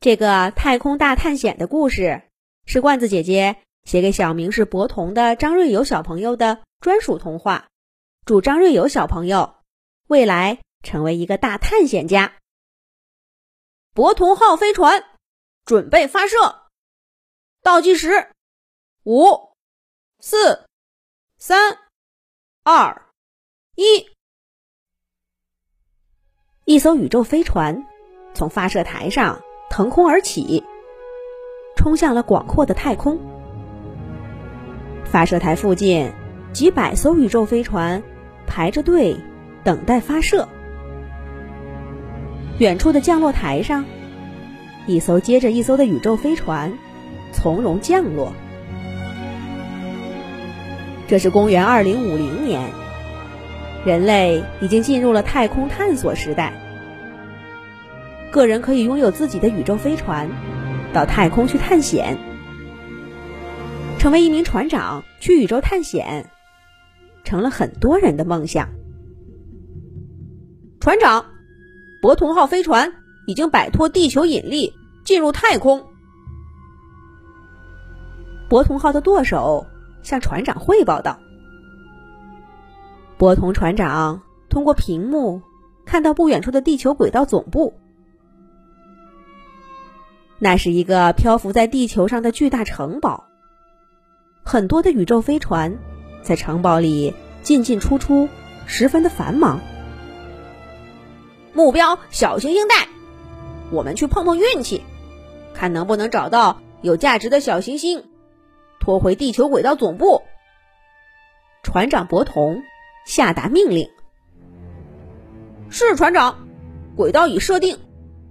这个太空大探险的故事是罐子姐姐写给小名是博同的张瑞友小朋友的专属童话。祝张瑞友小朋友未来成为一个大探险家。博同号飞船准备发射，倒计时：五、四、三、二、一。一艘宇宙飞船从发射台上。腾空而起，冲向了广阔的太空。发射台附近，几百艘宇宙飞船排着队等待发射。远处的降落台上，一艘接着一艘的宇宙飞船从容降落。这是公元二零五零年，人类已经进入了太空探索时代。个人可以拥有自己的宇宙飞船，到太空去探险。成为一名船长去宇宙探险，成了很多人的梦想。船长，博同号飞船已经摆脱地球引力，进入太空。博同号的舵手向船长汇报道：“博同船长通过屏幕看到不远处的地球轨道总部。”那是一个漂浮在地球上的巨大城堡，很多的宇宙飞船在城堡里进进出出，十分的繁忙。目标小行星带，我们去碰碰运气，看能不能找到有价值的小行星，拖回地球轨道总部。船长博同下达命令：“是船长，轨道已设定，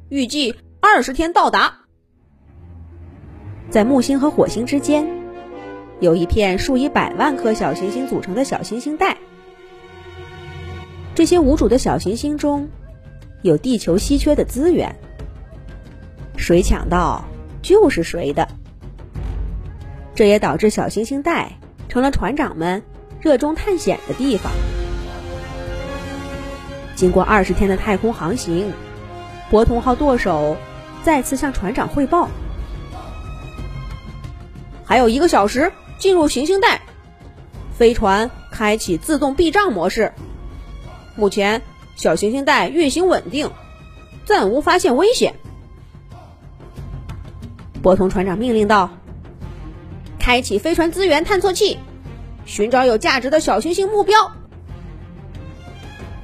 预计二十天到达。”在木星和火星之间，有一片数以百万颗小行星组成的小行星带。这些无主的小行星中，有地球稀缺的资源，谁抢到就是谁的。这也导致小行星带成了船长们热衷探险的地方。经过二十天的太空航行，博通号舵手再次向船长汇报。还有一个小时进入行星带，飞船开启自动避障模式。目前小行星带运行稳定，暂无发现危险。博通船长命令道：“开启飞船资源探测器，寻找有价值的小行星目标。”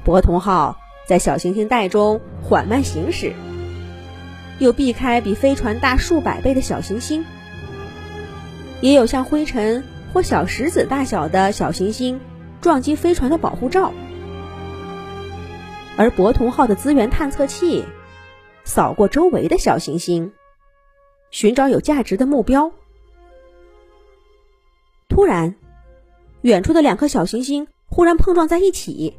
博通号在小行星带中缓慢行驶，又避开比飞船大数百倍的小行星。也有像灰尘或小石子大小的小行星撞击飞船的保护罩，而博同号的资源探测器扫过周围的小行星，寻找有价值的目标。突然，远处的两颗小行星忽然碰撞在一起，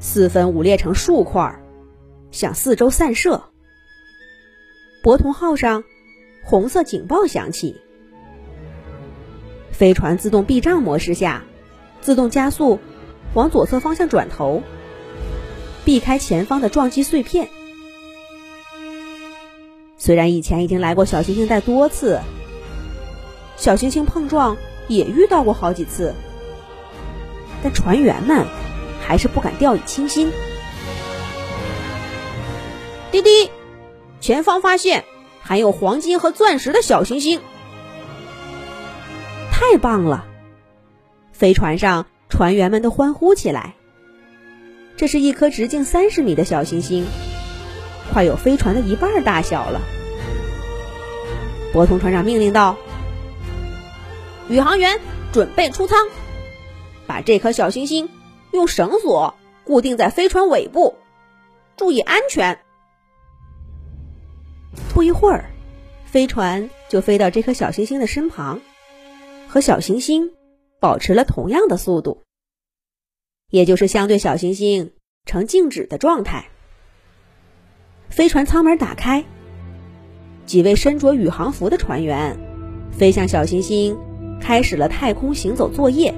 四分五裂成数块，向四周散射。博同号上红色警报响起。飞船自动避障模式下，自动加速，往左侧方向转头，避开前方的撞击碎片。虽然以前已经来过小行星带多次，小行星碰撞也遇到过好几次，但船员们还是不敢掉以轻心。滴滴，前方发现含有黄金和钻石的小行星。太棒了！飞船上船员们都欢呼起来。这是一颗直径三十米的小行星，快有飞船的一半大小了。博通船长命令道：“宇航员准备出舱，把这颗小行星用绳索固定在飞船尾部，注意安全。”不一会儿，飞船就飞到这颗小行星的身旁。和小行星保持了同样的速度，也就是相对小行星呈静止的状态。飞船舱门打开，几位身着宇航服的船员飞向小行星，开始了太空行走作业。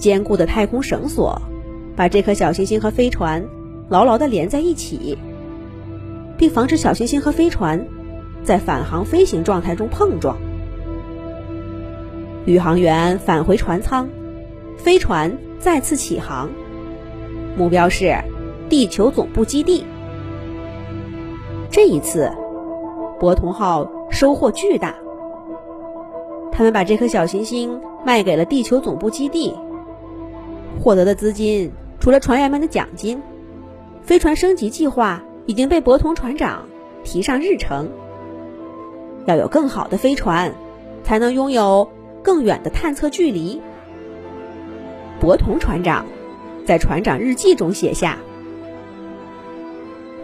坚固的太空绳索把这颗小行星和飞船牢牢地连在一起。并防止小行星和飞船在返航飞行状态中碰撞。宇航员返回船舱，飞船再次起航，目标是地球总部基地。这一次，博同号收获巨大。他们把这颗小行星卖给了地球总部基地，获得的资金除了船员们的奖金，飞船升级计划已经被博同船长提上日程。要有更好的飞船，才能拥有更远的探测距离。博同船长在船长日记中写下：“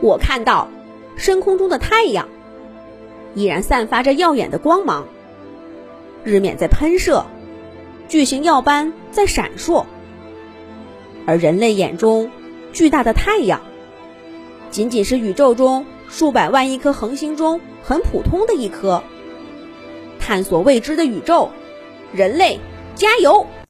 我看到。”深空中的太阳依然散发着耀眼的光芒，日冕在喷射，巨型耀斑在闪烁，而人类眼中巨大的太阳，仅仅是宇宙中数百万亿颗恒星中很普通的一颗。探索未知的宇宙，人类加油！